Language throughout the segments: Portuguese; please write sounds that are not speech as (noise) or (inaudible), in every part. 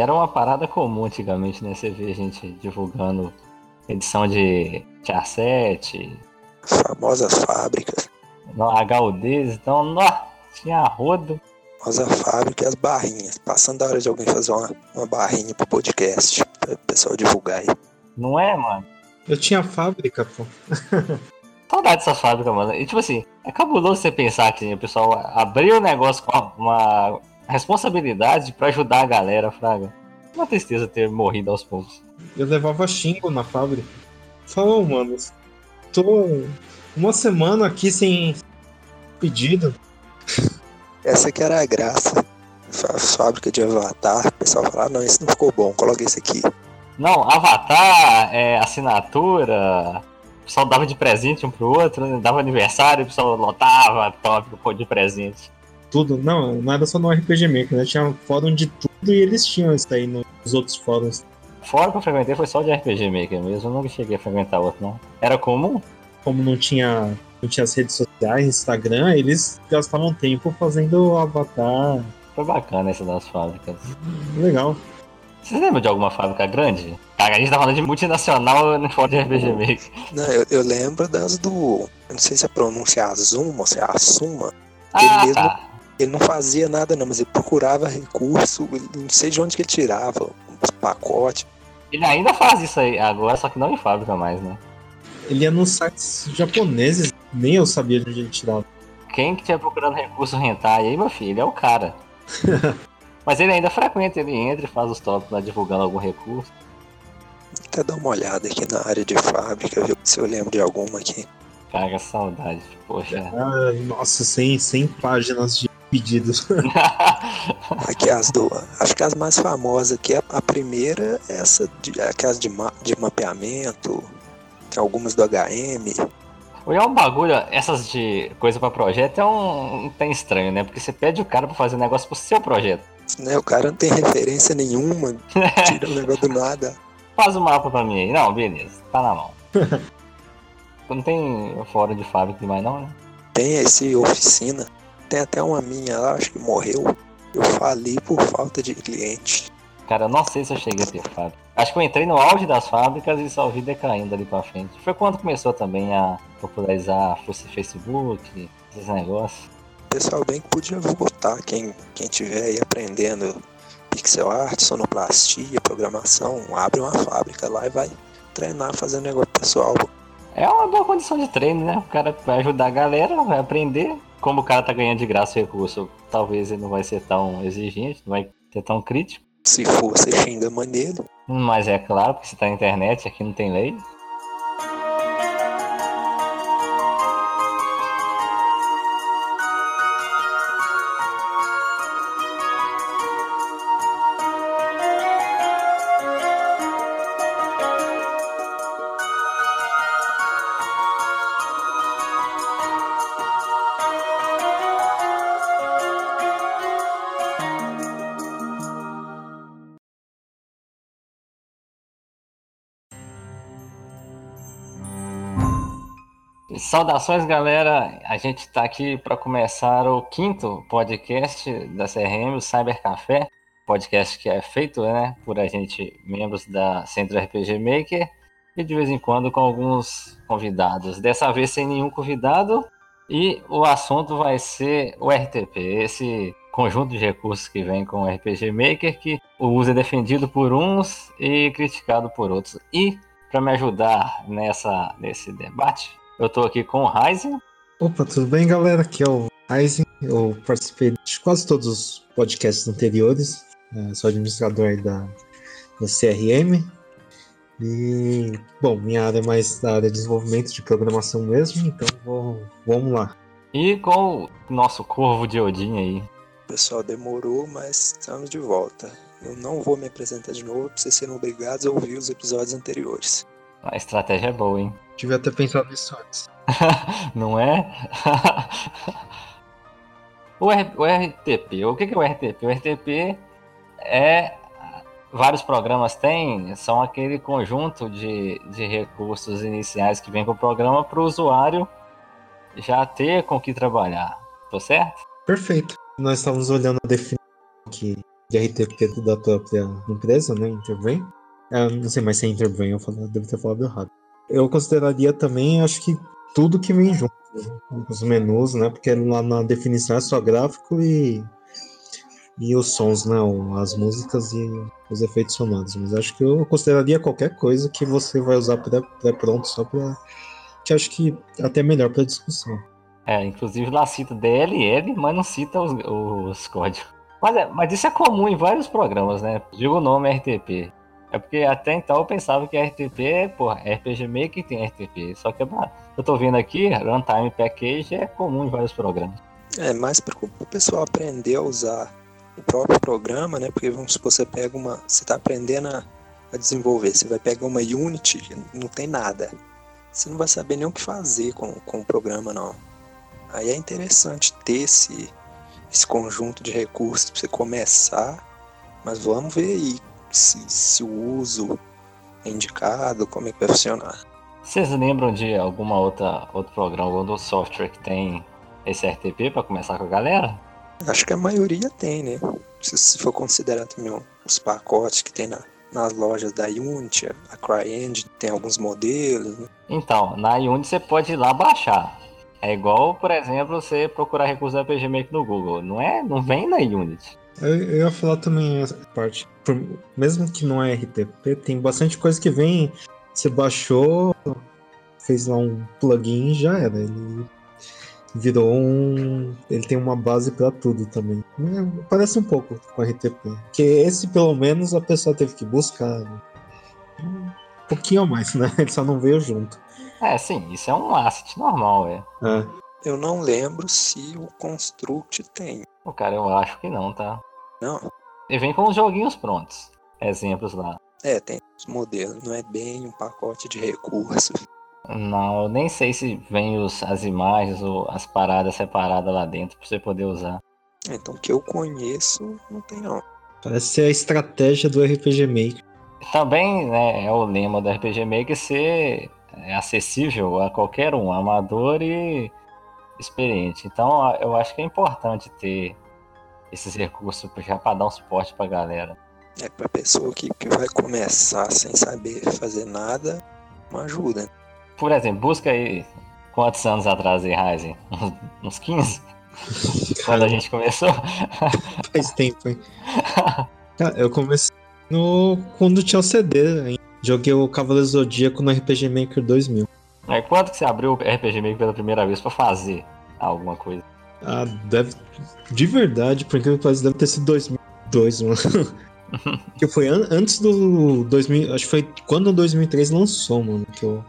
E era uma parada comum antigamente, né? Você vê a gente divulgando edição de T7. As famosas fábricas. HUDs, então, nó, tinha rodo. Famosa fábrica e as barrinhas. Passando da hora de alguém fazer uma, uma barrinha pro podcast, para o pessoal divulgar aí. Não é, mano? Eu tinha fábrica, pô. (laughs) Saudade dessa fábrica, mano. E tipo assim, é cabuloso você pensar que o pessoal abriu o negócio com uma responsabilidade pra ajudar a galera, Fraga. Uma tristeza ter morrido aos poucos. Eu levava xingo na fábrica. Falou, mano, tô uma semana aqui sem pedido. (laughs) Essa que era a graça. A fábrica de Avatar, o pessoal fala, ah, não, isso não ficou bom, coloca esse aqui. Não, Avatar, é, assinatura, o pessoal dava de presente um pro outro, né? dava aniversário, o pessoal lotava tópico de presente. Tudo, não, não era só no RPG Maker, né? Tinha fórum de tudo e eles tinham isso aí nos outros fóruns. Fora que eu frequentei foi só de RPG Maker mesmo, eu nunca cheguei a frequentar outro, não. Era comum? Como não tinha, não tinha as redes sociais, Instagram, eles gastavam tempo fazendo avatar. Foi bacana essa das fábricas. Legal. Vocês lembram de alguma fábrica grande? Cara, a gente tá falando de multinacional no fora de RPG Maker. Não, eu, eu lembro das do. Eu não sei se a pronúncia é Azuma ou se é Assuma. Ah, ele mesmo tá. Ele não fazia nada não, mas ele procurava recurso, não sei de onde que ele tirava os pacotes. Ele ainda faz isso aí agora, só que não em fábrica mais, né? Ele ia nos sites japoneses, nem eu sabia de onde ele tirava. Quem que tinha procurando recurso rentar aí, meu filho, ele é o cara. (laughs) Mas ele ainda frequenta, ele entra e faz os tópicos lá divulgando algum recurso. Até dar uma olhada aqui na área de fábrica, ver se eu lembro de alguma aqui. Cara, saudade. Poxa. Ai, nossa, 100, 100 páginas de pedidos. (laughs) Aqui as do. Acho que as mais famosas aqui, a, a primeira é essa de, aquelas de, ma- de mapeamento, tem algumas do HM. Hoje é um bagulho, essas de coisa pra projeto é um, um tem estranho, né? Porque você pede o cara pra fazer um negócio pro seu projeto. Né? O cara não tem referência nenhuma, (laughs) tira o negócio do nada. Faz o mapa pra mim aí. Não, beleza, tá na mão. (laughs) não tem fora de fábrica demais não, né? Tem esse oficina, tem até uma minha lá, acho que morreu. Eu fali por falta de cliente. Cara, eu não sei se eu cheguei a ter fábrica. Acho que eu entrei no auge das fábricas e só vi decaindo ali pra frente. Foi quando começou também a popularizar o Facebook, esses negócios. Pessoal bem que podia votar, quem, quem tiver aí aprendendo pixel art, sonoplastia, programação, abre uma fábrica lá e vai treinar fazendo negócio pessoal. É uma boa condição de treino, né? O cara vai ajudar a galera, vai aprender. Como o cara tá ganhando de graça o recurso, talvez ele não vai ser tão exigente, não vai ser tão crítico. Se for, você xinga maneiro. Mas é claro, porque você tá na internet, aqui não tem lei. Saudações, galera. A gente está aqui para começar o quinto podcast da CRM, o Cyber Café. Podcast que é feito né, por a gente, membros da Centro RPG Maker, e de vez em quando com alguns convidados. Dessa vez sem nenhum convidado, e o assunto vai ser o RTP, esse conjunto de recursos que vem com o RPG Maker, que o uso é defendido por uns e criticado por outros. E para me ajudar nessa, nesse debate, eu tô aqui com o Ryzen. Opa, tudo bem, galera? Aqui é o Ryzen. Eu participei de quase todos os podcasts anteriores. É, sou administrador aí da, da CRM. E, bom, minha área é mais da área de desenvolvimento de programação mesmo, então vou, vamos lá. E com o nosso corvo de Odin aí. Pessoal, demorou, mas estamos de volta. Eu não vou me apresentar de novo para vocês serem obrigados a ouvir os episódios anteriores. A estratégia é boa, hein? Devia ter pensado nisso antes. (laughs) Não é? (laughs) o, R- o RTP, o que que é o RTP? O RTP é. Vários programas têm, são aquele conjunto de, de recursos iniciais que vem com o programa para o usuário já ter com o que trabalhar. Tô certo? Perfeito. Nós estávamos olhando a definição que de RTP da própria empresa, né? Intervém. É, não sei mais se é Intervém, eu falo, devo ter falado errado. Eu consideraria também, acho que tudo que vem junto, né? os menus, né? Porque lá na definição é só gráfico e, e os sons, né? As músicas e os efeitos sonoros. Mas acho que eu consideraria qualquer coisa que você vai usar pré-pronto só para que acho que até melhor para discussão. É, inclusive lá cita DLL, mas não cita os, os códigos. Mas, é, mas isso é comum em vários programas, né? Digo o nome RTP. É porque até então eu pensava que RTP, porra, RPG Maker tem RTP. Só que eu tô vendo aqui, Runtime Package é comum em vários programas. É mais para o pessoal aprender a usar o próprio programa, né? Porque vamos supor, você pega uma. Você está aprendendo a, a, desenvolver, você vai pegar uma Unity, não tem nada. Você não vai saber nem o que fazer com, com o programa, não. Aí é interessante ter esse, esse conjunto de recursos para você começar, mas vamos ver aí se, se o uso é indicado, como é que vai funcionar. Vocês lembram de alguma outra outro programa, algum software que tem esse RTP para começar com a galera? Acho que a maioria tem, né? Se, se for considerar também os pacotes que tem na, nas lojas da Unity, a CryEngine tem alguns modelos. Né? Então, na Unity você pode ir lá baixar. É igual, por exemplo, você procurar recursos da RPG Maker no Google. Não é, não vem na Unity. Eu, eu ia falar também essa parte. Por, mesmo que não é RTP, tem bastante coisa que vem. Você baixou, fez lá um plugin e já era. Ele virou um. Ele tem uma base para tudo também. É, parece um pouco com RTP. Que esse, pelo menos, a pessoa teve que buscar. Um pouquinho a mais, né? Ele só não veio junto. É, sim, isso é um asset normal, é. é. Eu não lembro se o Construct tem. O cara, eu acho que não, tá? Não. Ele vem com os joguinhos prontos. Exemplos lá. É, tem os modelos, não é bem um pacote de recursos. Não, eu nem sei se vem os, as imagens ou as paradas separadas lá dentro pra você poder usar. Então, que eu conheço, não tem não. Parece ser a estratégia do RPG Maker. Também né, é o lema do RPG Maker ser é acessível a qualquer um, amador e experiente. Então eu acho que é importante ter esses recursos já para dar um suporte para a galera. É para pessoa que, que vai começar sem saber fazer nada, uma ajuda. Por exemplo, busca aí quantos anos atrás em Ryzen? Uns 15? (laughs) Quando a gente começou? (laughs) Faz tempo, hein? eu comecei no... quando tinha o CD ainda. Joguei o Cavaleiro Zodíaco no RPG Maker 2000. Aí quanto que você abriu o RPG Maker pela primeira vez para fazer alguma coisa? Ah, deve. De verdade, por incrível que pareça, deve ter sido 2002, mano. (laughs) que foi an antes do 2000. Acho que foi quando o 2003 lançou, mano. Que eu...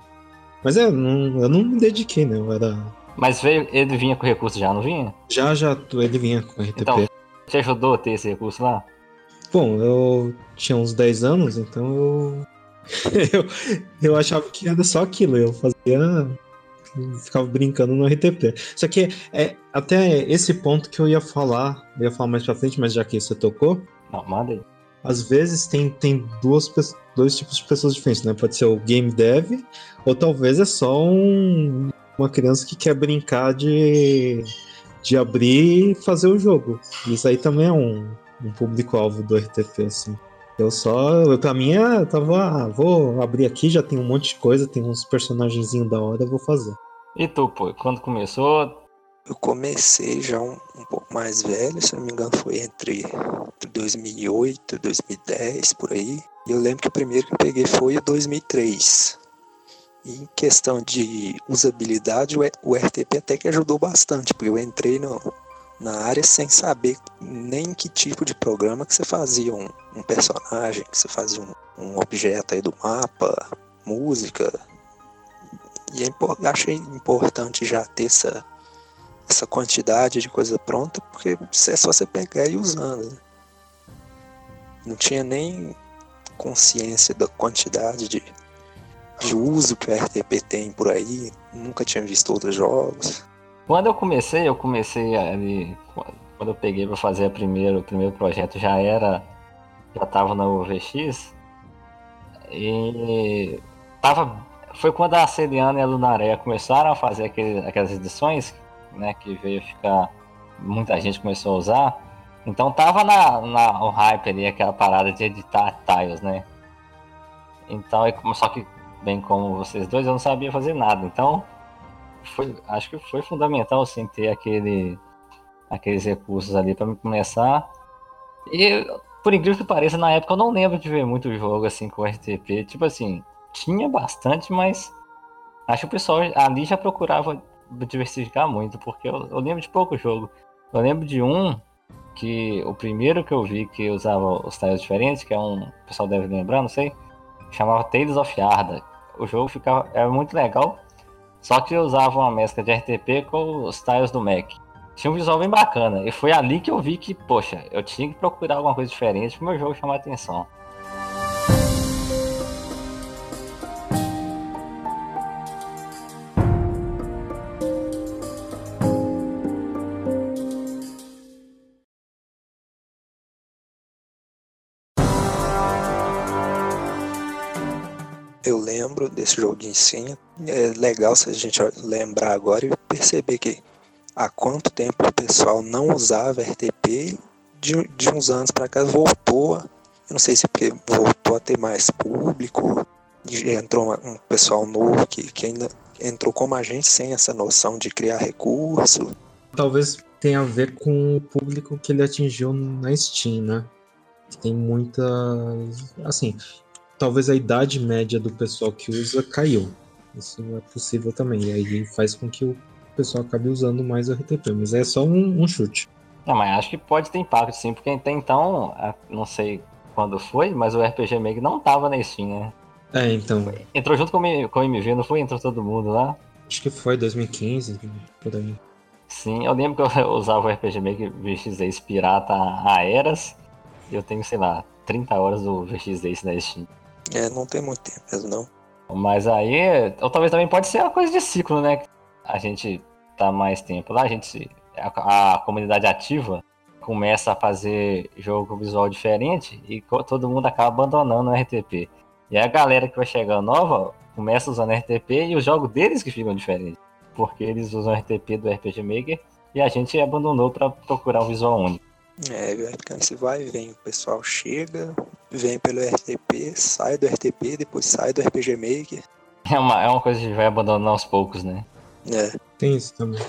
Mas é, não, eu não me dediquei, né? Eu era. Mas veio, ele vinha com recurso já, não vinha? Já, já, ele vinha com RTP. Então, te ajudou a ter esse recurso lá? Bom, eu tinha uns 10 anos, então eu (laughs) eu, eu achava que era só aquilo, eu fazia. Ficava brincando no RTP. Só que é até esse ponto que eu ia falar, eu ia falar mais pra frente, mas já que você tocou. Não, manda aí. Às vezes tem, tem duas, dois tipos de pessoas diferentes, né? Pode ser o game dev, ou talvez é só um, uma criança que quer brincar de, de abrir e fazer o jogo. Isso aí também é um, um público-alvo do RTP, assim. Eu só, eu, pra mim, eu tava, ah, vou abrir aqui, já tem um monte de coisa, tem uns personagenzinhos da hora, eu vou fazer. E tu, pô, quando começou? Eu comecei já um, um pouco mais velho, se não me engano foi entre 2008 e 2010, por aí. E eu lembro que o primeiro que eu peguei foi o 2003. E em questão de usabilidade, o RTP até que ajudou bastante, porque eu entrei no, na área sem saber nem que tipo de programa que você fazia um, um personagem, que você fazia um, um, objeto aí do mapa, música. E é, achei importante já ter essa, essa quantidade de coisa pronta, porque é só você pegar e ir usando. Né? Não tinha nem consciência da quantidade de, de uso que o RTP tem por aí, nunca tinha visto outros jogos. Quando eu comecei, eu comecei ali. Quando eu peguei para fazer a primeiro, o primeiro projeto, já era. Já tava na UVX. E. Tava, foi quando a Celiana e a Lunaré começaram a fazer aquele, aquelas edições, né? Que veio ficar. Muita gente começou a usar. Então tava na, na o hype ali, aquela parada de editar tiles, né? Então, só que, bem como vocês dois, eu não sabia fazer nada. Então, foi, acho que foi fundamental, assim, ter aquele, aqueles recursos ali para começar. E, por incrível que pareça, na época eu não lembro de ver muito jogo, assim, com RTP. Tipo assim, tinha bastante, mas acho que o pessoal ali já procurava diversificar muito, porque eu, eu lembro de pouco jogo. Eu lembro de um que o primeiro que eu vi que usava os tiles diferentes, que é um, o pessoal deve lembrar, não sei, chamava Tales of Yarda. O jogo ficava era muito legal, só que usava uma mescla de RTP com os tiles do Mac. Tinha um visual bem bacana, e foi ali que eu vi que, poxa, eu tinha que procurar alguma coisa diferente para o meu jogo chamar atenção. Desse jogo de ensino. É legal se a gente lembrar agora e perceber que há quanto tempo o pessoal não usava RTP de, de uns anos para cá voltou. Eu não sei se porque voltou a ter mais público, entrou um pessoal novo que, que ainda entrou como a gente sem essa noção de criar recurso. Talvez tenha a ver com o público que ele atingiu na Steam, né? Tem muita. Assim, talvez a idade média do pessoal que usa caiu. Isso é possível também. E aí faz com que o pessoal acabe usando mais o RTP, mas é só um, um chute. Não, mas acho que pode ter impacto sim, porque até então, não sei quando foi, mas o RPG Maker não tava na Steam, né? É, então. Entrou junto com o, MV, não foi? Entrou todo mundo lá? Acho que foi 2015, por aí. Sim, eu lembro que eu (laughs) usava o RPG Maker VX Pirata a Eras, e eu tenho, sei lá, 30 horas do VX na Steam. É, não tem muito tempo mesmo, não. Mas aí, ou talvez também pode ser uma coisa de ciclo, né? A gente tá mais tempo lá, a gente. A, a comunidade ativa começa a fazer jogo visual diferente e todo mundo acaba abandonando o RTP. E a galera que vai chegando nova começa usando RTP e os jogos deles que ficam diferentes. Porque eles usam RTP do RPG Maker e a gente abandonou para procurar um visual único. É, vai ficando esse vai e vem. O pessoal chega, vem pelo RTP, sai do RTP, depois sai do RPG Maker. É uma, é uma coisa que vai abandonando aos poucos, né? É. Tem isso também.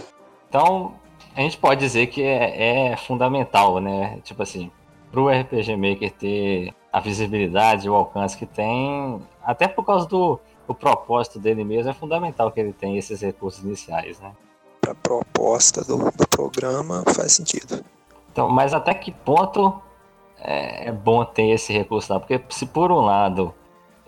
Então, a gente pode dizer que é, é fundamental, né? Tipo assim, pro RPG Maker ter a visibilidade, o alcance que tem, até por causa do o propósito dele mesmo, é fundamental que ele tenha esses recursos iniciais, né? A proposta do, do programa faz sentido. Então, mas até que ponto é, é bom ter esse recurso lá? Porque se por um lado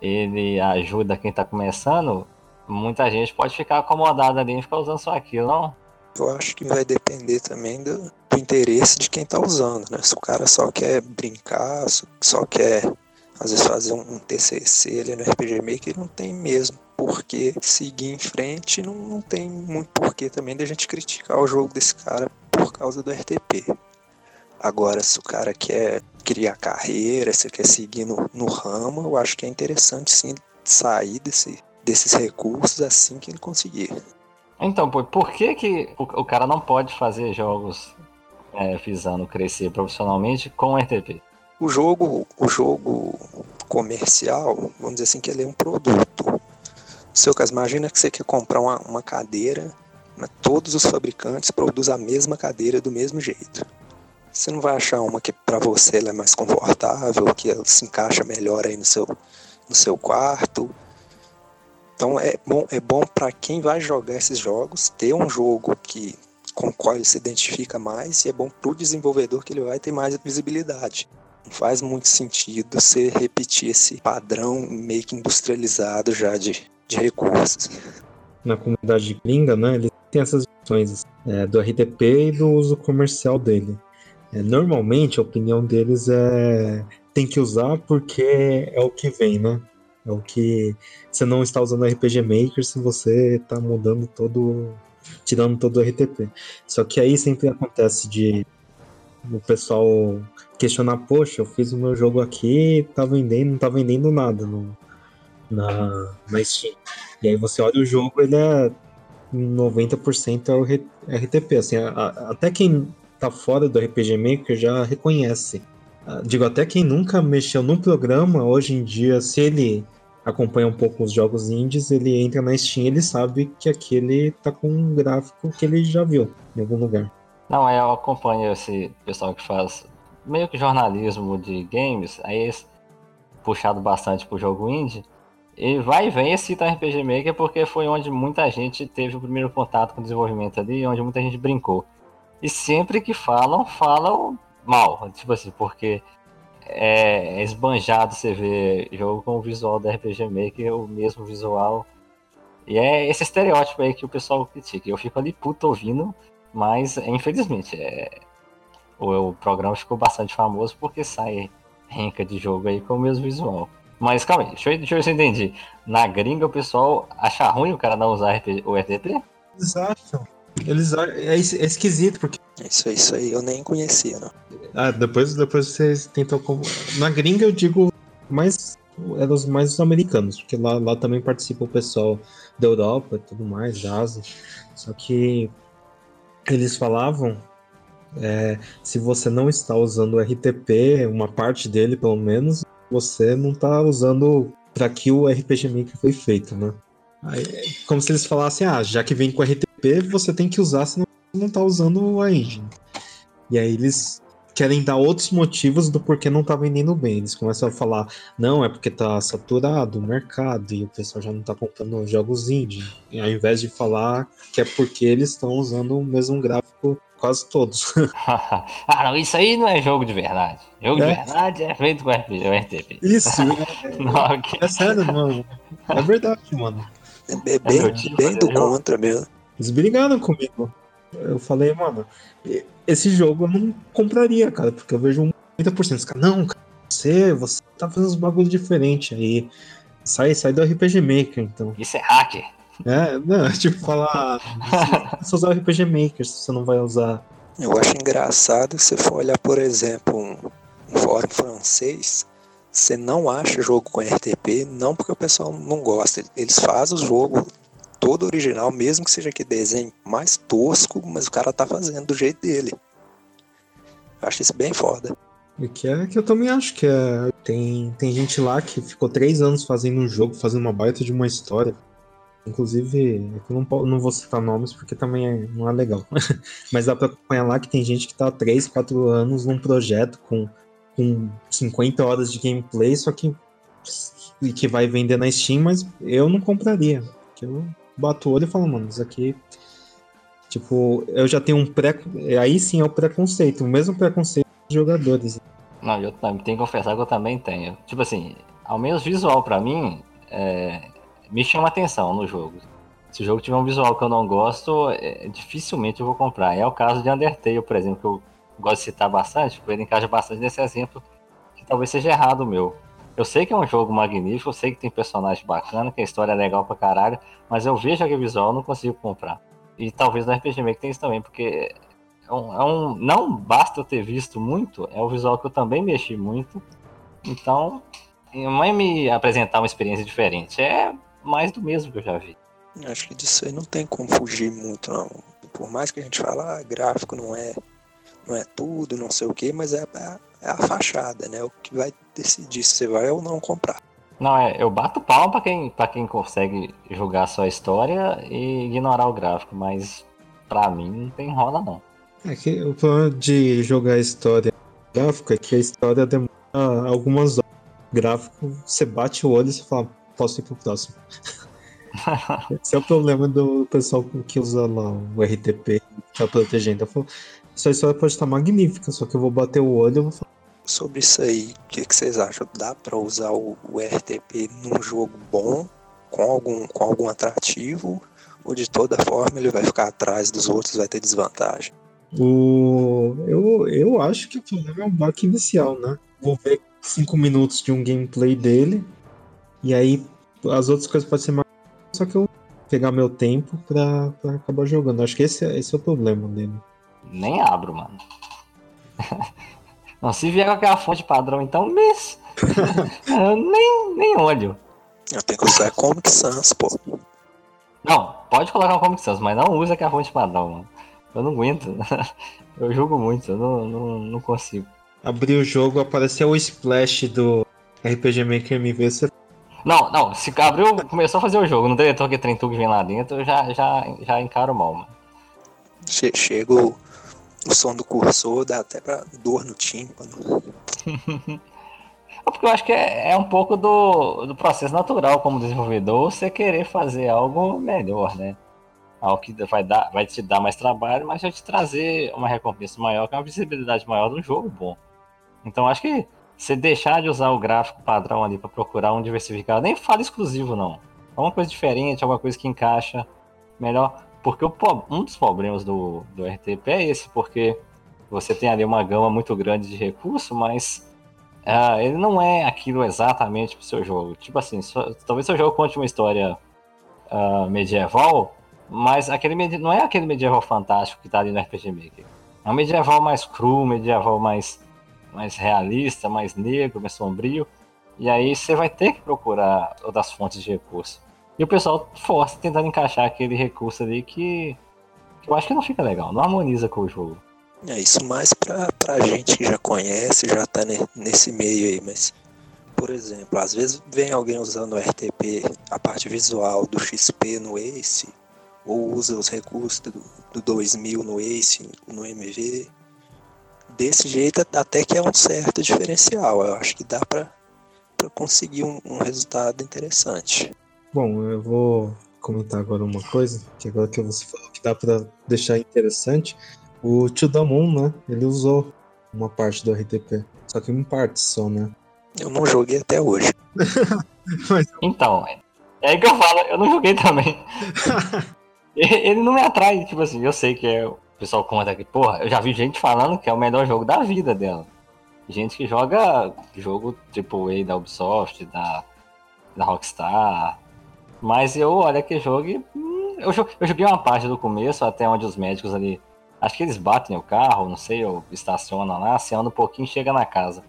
ele ajuda quem está começando, muita gente pode ficar acomodada ali e ficar usando só aquilo, não? Eu acho que vai depender também do, do interesse de quem está usando, né? Se o cara só quer brincar, só quer às vezes fazer um TCC ali no RPG Maker, não tem mesmo porque seguir em frente, não, não tem muito porquê também da gente criticar o jogo desse cara por causa do RTP. Agora, se o cara quer criar carreira, se quer seguir no, no ramo, eu acho que é interessante sim sair desse, desses recursos assim que ele conseguir. Então, por que, que o, o cara não pode fazer jogos é, visando crescer profissionalmente com RTP? O jogo, o jogo comercial, vamos dizer assim, que ele é um produto. Seu caso, imagina que você quer comprar uma, uma cadeira, né? todos os fabricantes produzem a mesma cadeira do mesmo jeito. Você não vai achar uma que para você é mais confortável, que ela se encaixa melhor aí no seu, no seu quarto. Então é bom, é bom para quem vai jogar esses jogos ter um jogo que com o qual ele se identifica mais e é bom para o desenvolvedor que ele vai ter mais visibilidade. Não faz muito sentido você repetir esse padrão meio que industrializado já de, de recursos. Na comunidade gringa, né, ele tem essas opções é, do RTP e do uso comercial dele. É, normalmente a opinião deles é tem que usar porque é o que vem, né? É o que você não está usando RPG Maker se você está mudando todo, tirando todo o RTP. Só que aí sempre acontece de o pessoal questionar, poxa, eu fiz o meu jogo aqui, tá vendendo, não tá vendendo nada no, na, na Steam. E aí você olha o jogo, ele é 90% é o RTP, assim, a, a, até quem tá fora do RPG Maker já reconhece. Ah, digo, até quem nunca mexeu num programa, hoje em dia, se ele acompanha um pouco os jogos indies, ele entra na Steam ele sabe que aquele tá com um gráfico que ele já viu em algum lugar. Não, eu acompanho esse pessoal que faz meio que jornalismo de games, aí puxado bastante pro jogo indie. E vai e vem e cita RPG Maker porque foi onde muita gente teve o primeiro contato com o desenvolvimento ali, onde muita gente brincou. E sempre que falam, falam mal. Tipo assim, porque é, esbanjado você ver jogo com o visual da RPG Maker, o mesmo visual. E é esse estereótipo aí que o pessoal critica. Eu fico ali puto ouvindo, mas infelizmente é, o, o programa ficou bastante famoso porque sai renca de jogo aí com o mesmo visual. Mas calma aí, deixa eu, deixa eu ver se eu entendi. Na gringa o pessoal acha ruim o cara não usar o RTP? Eles acham. Eles é, é esquisito, porque. Isso, isso aí eu nem conhecia, não. Ah, depois, depois vocês tentam. Na gringa eu digo mais. Eram os mais os americanos, porque lá, lá também participa o pessoal da Europa e tudo mais, da Ásia. Só que eles falavam é, se você não está usando o RTP, uma parte dele pelo menos, você não está usando para que o RPG Maker foi feito, né? Aí, como se eles falassem, ah, já que vem com RTP, você tem que usar, senão você não está usando a engine. E aí eles querem dar outros motivos do porquê não tá vendendo bem. Eles começam a falar, não, é porque tá saturado o mercado e o pessoal já não tá comprando jogos indie. E ao invés de falar que é porque eles estão usando o mesmo gráfico quase todos. (laughs) (laughs) ah, não, isso aí não é jogo de verdade. Jogo é? de verdade é feito com RPG, RTP. Isso, (laughs) é, não, okay. é sério, mano. É verdade, mano. É bem, é bem do contra mesmo. Eles brigaram comigo. Eu falei, mano, esse jogo eu não compraria, cara, porque eu vejo um 30%. Os caras, não, cara, você, você tá fazendo uns bagulho diferente aí. Sai, sai do RPG Maker, então. Isso é hacker. É, não, (laughs) tipo, falar. Você usar o RPG Maker se você não vai usar. Eu acho engraçado se você for olhar, por exemplo, um fórum francês, você não acha jogo com RTP, não porque o pessoal não gosta. Eles fazem o jogo todo original, mesmo que seja que desenho mais tosco, mas o cara tá fazendo do jeito dele. Eu acho isso bem foda. E que é que eu também acho que é. Tem, tem gente lá que ficou três anos fazendo um jogo, fazendo uma baita de uma história. Inclusive, eu não, não vou citar nomes porque também é, não é legal. (laughs) Mas dá pra acompanhar lá que tem gente que tá há 3, 4 anos num projeto com, com 50 horas de gameplay, só que, que vai vender na Steam, mas eu não compraria. Porque eu bato o olho e falo, mano, isso aqui. Tipo, eu já tenho um pré. Aí sim é o preconceito, o mesmo preconceito dos jogadores. Não, eu tenho que confessar que eu também tenho. Tipo assim, ao menos visual para mim, é, me chama atenção no jogo. Se o jogo tiver um visual que eu não gosto, é, dificilmente eu vou comprar. É o caso de Undertale, por exemplo, que eu gosto de citar bastante, porque ele encaixa bastante nesse exemplo, que talvez seja errado o meu. Eu sei que é um jogo magnífico, eu sei que tem personagem bacana, que a história é legal pra caralho, mas eu vejo aquele visual e não consigo comprar. E talvez no RPG Maker tem isso também, porque é um, é um, não basta eu ter visto muito, é o visual que eu também mexi muito. Então, não é me apresentar uma experiência diferente, é mais do mesmo que eu já vi. Acho que disso aí não tem como fugir muito, não. Por mais que a gente fale, ah, gráfico não é, não é tudo, não sei o que, mas é, é, é a fachada, né? O que vai decidir se você vai ou não comprar. Não, é, eu bato palma pra quem, pra quem consegue jogar só a história e ignorar o gráfico, mas pra mim não tem rola não. É que o problema de jogar a história gráfico é que a história demora algumas horas. O gráfico, você bate o olho e você fala, posso ir pro próximo. (laughs) Esse é o problema do pessoal que usa lá o RTP tá protegendo. Essa história pode estar magnífica, só que eu vou bater o olho e vou falar. Sobre isso aí, o que, que, vocês acham? Dá para usar o, o, RTP num jogo bom, com algum, com algum atrativo, ou de toda forma ele vai ficar atrás dos outros, vai ter desvantagem? O... Eu, eu acho que o problema é o bug inicial, né? Vou ver 5 minutos de um gameplay dele, e aí as outras coisas podem ser mais. Só que eu pegar meu tempo pra, pra acabar jogando. Acho que esse, é, esse é o problema dele. Nem abro, mano. (laughs) Não, se vier com aquela fonte padrão, então, miss. (laughs) nem, nem olho. Eu tenho que usar Comic Sans, pô. Não, pode colocar o Comic Sans, mas não usa aquela fonte padrão, mano. Eu não aguento. (laughs) Eu jogo muito, eu não, não, não consigo. Abrir o jogo, apareceu o splash do RPG Maker MV, você não, não, se abriu, começou a fazer o jogo, não deletou que trem que vem lá dentro, eu já, já, já encaro mal, mano. Chega o, som do cursor, dá até pra dor no tímpano. (laughs) É porque eu acho que é, é, um pouco do, do processo natural como desenvolvedor você querer fazer algo melhor, né? Algo que vai, dar, vai te dar mais trabalho, mas vai te trazer uma recompensa maior, que é uma visibilidade maior do jogo bom. Então acho que você deixar de usar o gráfico padrão ali para procurar um diversificado, nem fala exclusivo não. É uma coisa diferente, alguma coisa que encaixa melhor. Porque o, um dos problemas do, do RTP é esse, porque você tem ali uma gama muito grande de recursos, mas uh, ele não é aquilo exatamente pro seu jogo. Tipo assim, talvez seu jogo conte uma história uh, medieval, mas aquele não é aquele medieval fantástico que tá ali no RPG Maker. É um medieval mais cru, medieval mais mais realista, mais negro, mais sombrio. E aí você vai ter que procurar outras fontes de recurso. E o pessoal força tentando encaixar aquele recurso ali que, que eu acho que não fica legal, não harmoniza com o jogo. É isso mais pra, pra gente que já conhece, já tá ne, nesse meio aí, mas por exemplo, às vezes vem alguém usando o RTP, a parte visual do XP no Ace, ou usa os recursos do, do 2000 no Ace, no MV, desse jeito até que é um certo diferencial. Eu acho que dá para conseguir um, um, resultado interessante. Bom, eu vou comentar agora uma coisa, que agora que você falou que dá para deixar interessante, o Tio da Moon, né? Ele usou uma parte do RTP, só que em parte só, né? Eu não joguei até hoje. (laughs) Mas... Então, é aí que eu falo, eu não joguei também. (laughs) ele não me atrai, tipo assim, eu sei que é o pessoal conta que, porra, eu já vi gente falando que é o melhor jogo da vida dela. Gente que joga jogo AAA da Ubisoft, da, da Rockstar. Mas eu olho aquele jogo. Hum, eu, eu joguei uma parte do começo, até onde os médicos ali. Acho que eles batem o carro, não sei, ou estacionam lá, você anda um pouquinho chega na casa.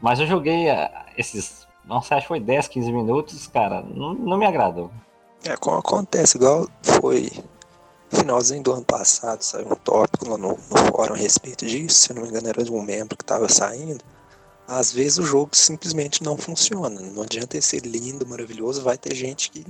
Mas eu joguei uh, esses. Não sei, acho que foi 10, 15 minutos, cara, não, não me agradou. É, como acontece, igual foi finalzinho do ano passado saiu um tópico lá no, no fórum a respeito disso, se não me engano era de um membro que estava saindo. Às vezes o jogo simplesmente não funciona. Não adianta ser lindo, maravilhoso, vai ter gente que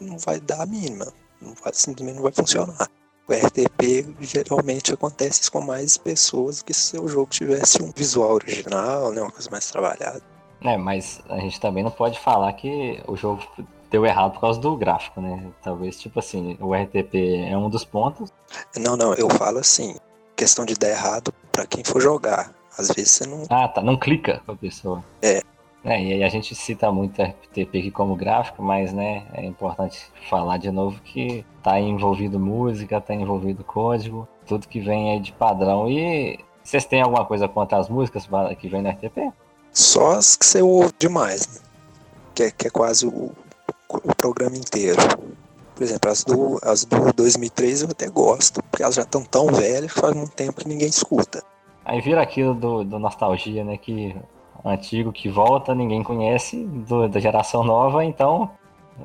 não vai dar a mínima. Não vai, simplesmente não vai funcionar. O RTP geralmente acontece com mais pessoas que se o jogo tivesse um visual original, né, uma coisa mais trabalhada. É, mas a gente também não pode falar que o jogo deu errado por causa do gráfico, né? Talvez, tipo assim, o RTP é um dos pontos. Não, não, eu falo assim, questão de dar errado para quem for jogar. Às vezes você não. Ah, tá, não clica com a pessoa. É. É, e aí a gente cita muito RTP aqui como gráfico, mas né, é importante falar de novo que tá envolvido música, tá envolvido código, tudo que vem aí de padrão. E vocês têm alguma coisa contra as músicas que vem no RTP? Só as que você ouve demais, né? Que é, que é quase o, o programa inteiro. Por exemplo, as do, as do 2003 eu até gosto, porque elas já estão tão velhas que faz muito tempo que ninguém escuta. Aí vira aquilo do, do nostalgia, né? Que antigo que volta, ninguém conhece, do, da geração nova, então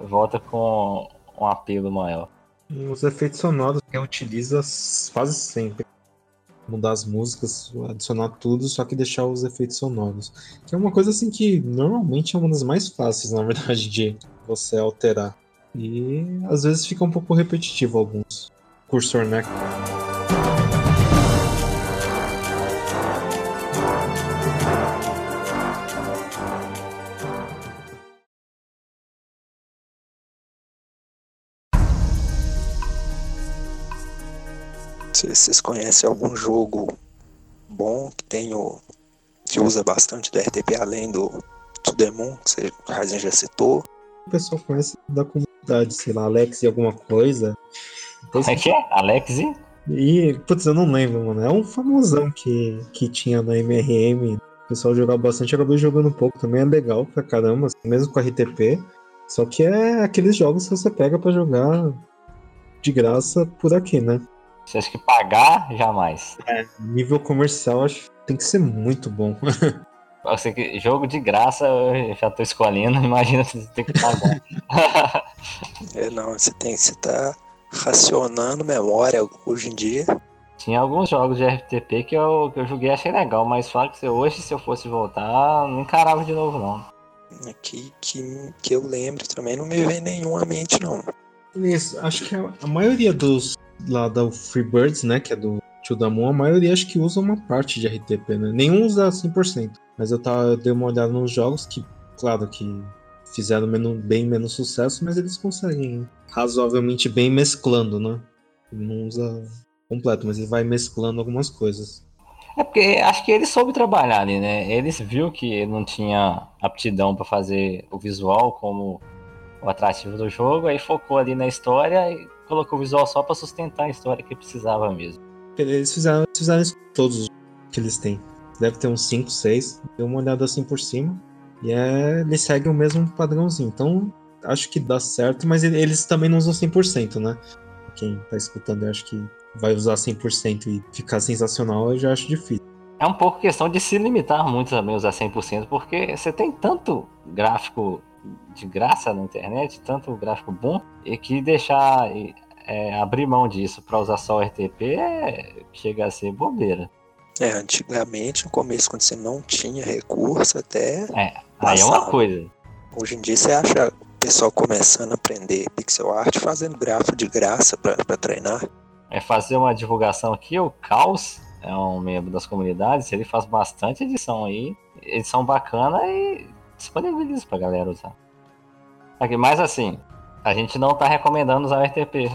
volta com um apelo maior. Os efeitos sonoros que utiliza quase sempre. Mudar as músicas, adicionar tudo, só que deixar os efeitos sonoros. Que é uma coisa assim que normalmente é uma das mais fáceis, na (laughs) verdade, de você alterar. E às vezes fica um pouco repetitivo alguns. Cursor, né? Vocês conhecem algum jogo bom que tem o, que usa bastante do RTP além do To The Moon, que você, já citou? o pessoal conhece da comunidade, sei lá, Alex e alguma coisa. Como é que é? Alex e? E, putz, eu não lembro, mano. É um famosão que, que tinha na MRM. O pessoal jogava bastante, acabou jogando um pouco. Também é legal pra caramba, mesmo com RTP. Só que é aqueles jogos que você pega para jogar de graça por aqui, né? Você acha que pagar, jamais. É, nível comercial, acho que tem que ser muito bom. (laughs) Você, jogo de graça eu já tô escolhendo, (laughs) imagina se você tem que pagar. (laughs) é, não, você tem, você tá racionando memória hoje em dia. Tinha alguns jogos de RTP que eu, que eu joguei e achei legal, mas fala que hoje, se eu fosse voltar, não encarava de novo, não. Aqui que, que eu lembro também não me vem nenhum à mente, não. Isso, acho que a, a maioria dos lá da Freebirds, né, que é do Tio da Moon, a maioria acho que usa uma parte de RTP, né? Nenhum usa 100%. Mas eu, tava, eu dei uma olhada nos jogos que, claro que fizeram menos, bem menos sucesso, mas eles conseguem razoavelmente bem mesclando, né? Ele não usa completo, mas ele vai mesclando algumas coisas. É porque acho que ele soube trabalhar ali, né? Ele viu que ele não tinha aptidão para fazer o visual como o atrativo do jogo, aí focou ali na história e colocou o visual só para sustentar a história que precisava mesmo. Eles fizeram, eles fizeram isso todos os que eles têm. Deve ter uns 5, 6. Deu uma olhada assim por cima. E é, eles seguem o mesmo padrãozinho. Então, acho que dá certo, mas eles também não usam 100%, né? Quem tá escutando, eu acho que vai usar 100% e ficar sensacional, eu já acho difícil. É um pouco questão de se limitar muito também a usar 100%, porque você tem tanto gráfico de graça na internet, tanto gráfico bom, e que deixar é, abrir mão disso para usar só o RTP é, chega a ser bobeira. É, antigamente, no começo, quando você não tinha recurso, até. É, aí é uma coisa. Hoje em dia você acha o pessoal começando a aprender pixel art fazendo gráfico de graça para treinar. É fazer uma divulgação aqui, o Caos é um membro das comunidades, ele faz bastante edição aí, edição bacana e disponibiliza pra galera usar. Aqui, mas assim, a gente não tá recomendando usar o RTP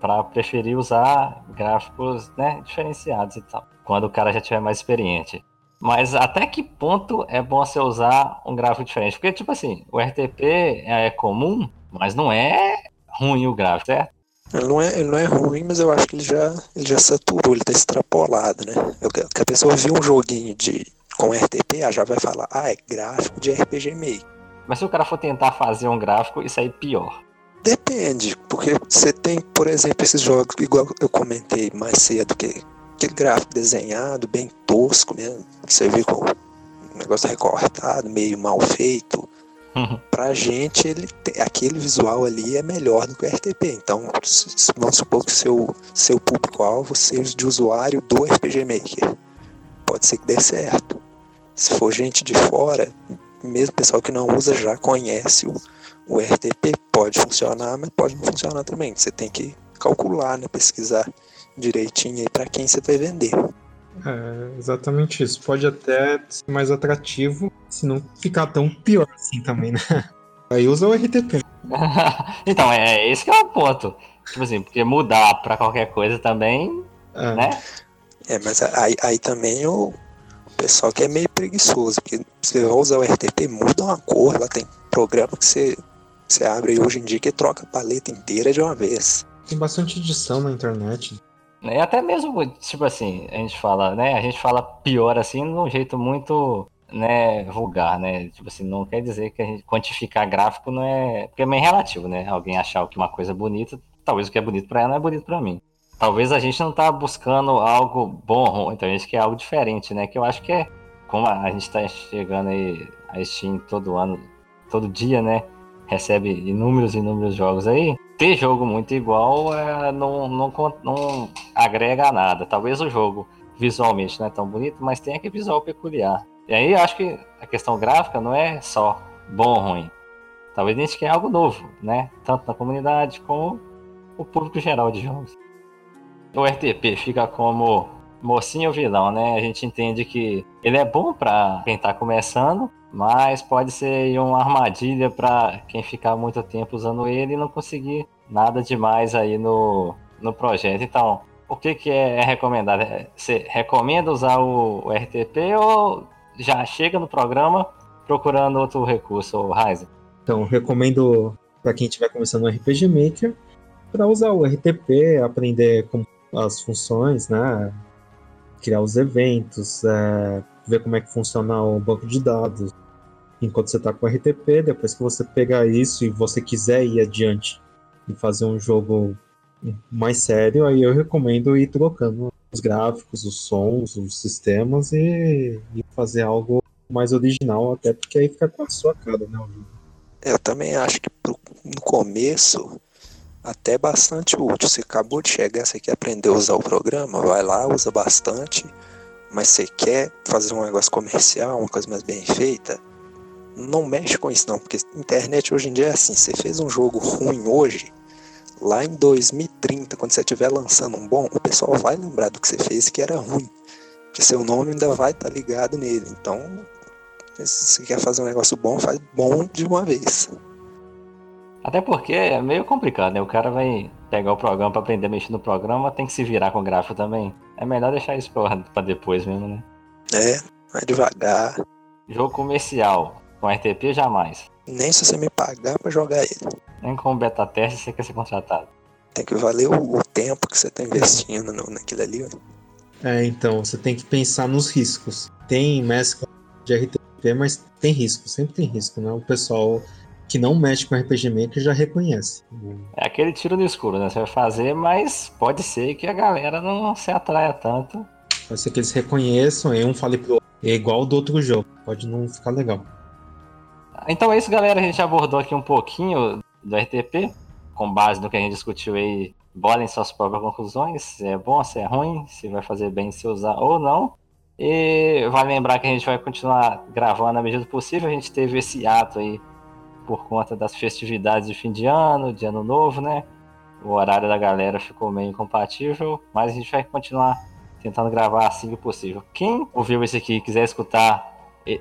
para preferir usar gráficos né, diferenciados e tal, quando o cara já tiver mais experiente. Mas até que ponto é bom você usar um gráfico diferente? Porque, tipo assim, o RTP é comum, mas não é ruim o gráfico, certo? Ele não, é, não é ruim, mas eu acho que ele já, ele já saturou, ele tá extrapolado, né? Eu, que a pessoa viu um joguinho de, com RTP, já vai falar, ah, é gráfico de RPG Maker. Mas se o cara for tentar fazer um gráfico, isso aí pior. Depende, porque você tem, por exemplo, esses jogos, igual eu comentei mais cedo, que aquele gráfico desenhado, bem tosco mesmo, que você vê com um negócio recortado, meio mal feito. Uhum. Pra gente, ele, aquele visual ali é melhor do que o RTP. Então, vamos supor que seu, seu público-alvo seja de usuário do RPG Maker. Pode ser que dê certo. Se for gente de fora, mesmo pessoal que não usa já conhece o, o RTP, pode funcionar, mas pode não funcionar também. Você tem que calcular, né, pesquisar direitinho aí para quem você vai vender. É exatamente isso. Pode até ser mais atrativo, se não ficar tão pior assim também, né? (laughs) Aí usa o RTP. (laughs) então, é esse que é o ponto. Tipo assim, porque mudar para qualquer coisa também, é. né? É, mas aí, aí também o, pessoal que é meio preguiçoso, porque você vai usar o RTP, muda uma cor, lá tem programa que você, você abre hoje em dia que troca a paleta inteira de uma vez. Tem bastante edição na internet. E até mesmo, tipo assim, a gente fala, né? A gente fala pior assim de um jeito muito né, vulgar, né? Tipo assim, não quer dizer que a gente quantificar gráfico não é. Porque é meio relativo, né? Alguém achar que uma coisa é bonita, talvez o que é bonito para ela não é bonito para mim. Talvez a gente não tá buscando algo bom, então a gente quer algo diferente, né? Que eu acho que é como a gente está chegando aí a Steam todo ano, todo dia, né? Recebe inúmeros e inúmeros jogos aí. Ter jogo muito igual é, não, não, não agrega nada. Talvez o jogo visualmente não é tão bonito, mas tem aquele visual peculiar. E aí eu acho que a questão gráfica não é só bom ou ruim. Talvez a gente quer algo novo, né? Tanto na comunidade como o público geral de jogos. O RTP fica como mocinho vilão, né? A gente entende que ele é bom para quem tá começando, mas pode ser uma armadilha para quem ficar muito tempo usando ele e não conseguir nada demais aí no, no projeto. Então, o que, que é recomendado? É, você recomenda usar o, o RTP ou já chega no programa procurando outro recurso, Ryzen? Então, recomendo para quem estiver começando no RPG Maker para usar o RTP, aprender como as funções, né? criar os eventos, é, ver como é que funciona o banco de dados. Enquanto você está com RTP, depois que você pegar isso e você quiser ir adiante e fazer um jogo mais sério, aí eu recomendo ir trocando os gráficos, os sons, os sistemas e, e fazer algo mais original, até porque aí fica com a sua cara, né? Eu também acho que pro, no começo até bastante útil. Você acabou de chegar, você quer aprender a usar o programa, vai lá, usa bastante. Mas você quer fazer um negócio comercial, uma coisa mais bem feita, não mexe com isso não, porque internet hoje em dia é assim, você fez um jogo ruim hoje, lá em 2030, quando você estiver lançando um bom, o pessoal vai lembrar do que você fez que era ruim. Porque seu nome ainda vai estar tá ligado nele. Então, se você quer fazer um negócio bom, faz bom de uma vez. Até porque é meio complicado, né? O cara vai pegar o programa para aprender a mexer no programa, tem que se virar com o gráfico também. É melhor deixar isso pra depois mesmo, né? É, vai devagar. Jogo comercial. Com RTP, jamais. Nem se você me pagar pra jogar ele. Nem com beta teste você quer ser contratado. Tem que valer o, o tempo que você tá investindo no, naquilo ali. É, então, você tem que pensar nos riscos. Tem mescla de RTP, mas tem risco, sempre tem risco, né? O pessoal que não mexe com RPG Maker já reconhece. É aquele tiro no escuro, né? Você vai fazer, mas pode ser que a galera não se atraia tanto. Pode ser que eles reconheçam e um fale pro outro. É igual do outro jogo. Pode não ficar legal. Então é isso, galera. A gente abordou aqui um pouquinho do RTP, com base no que a gente discutiu aí. Bolem suas próprias conclusões, se é bom, se é ruim, se vai fazer bem se usar ou não. E vale lembrar que a gente vai continuar gravando na medida do possível. A gente teve esse ato aí por conta das festividades de fim de ano, de ano novo, né? O horário da galera ficou meio incompatível, mas a gente vai continuar tentando gravar assim que possível. Quem ouviu esse aqui e quiser escutar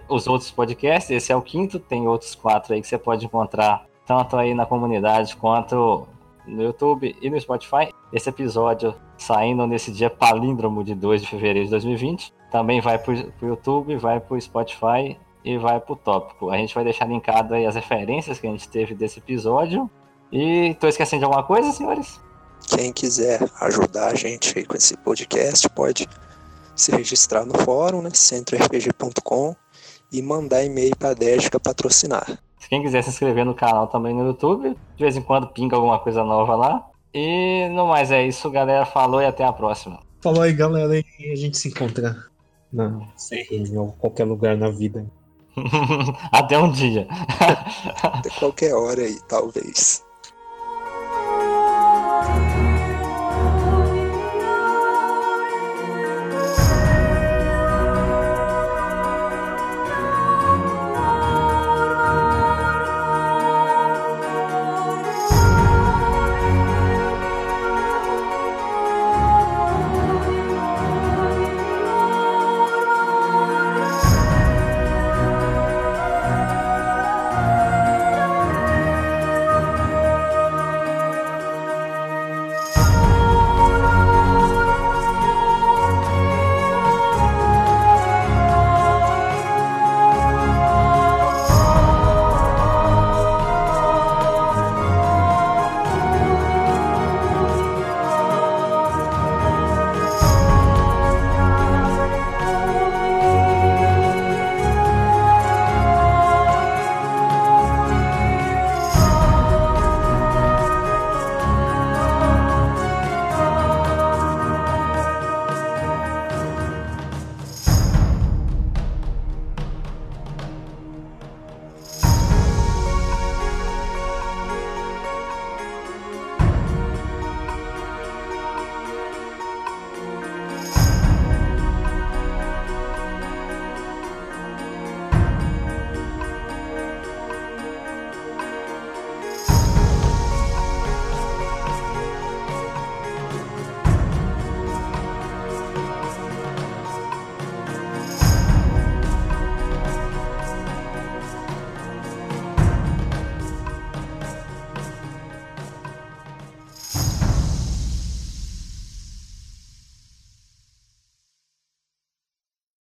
os outros podcasts, esse é o quinto, tem outros quatro aí que você pode encontrar tanto aí na comunidade quanto no YouTube e no Spotify. Esse episódio saindo nesse dia palíndromo de 2 de fevereiro de 2020. Também vai para o YouTube, vai para o Spotify e vai para o tópico. A gente vai deixar linkado aí as referências que a gente teve desse episódio. E estou esquecendo de alguma coisa, senhores? Quem quiser ajudar a gente aí com esse podcast pode se registrar no fórum, né, centrorpg.com e mandar e-mail para a Dédica patrocinar. Quem quiser se inscrever no canal também no YouTube, de vez em quando pinga alguma coisa nova lá. E no mais é isso, galera. Falou e até a próxima. Falou aí, galera. E a gente se encontra na CRM ou qualquer lugar na vida. (laughs) até um dia. até qualquer hora aí, talvez.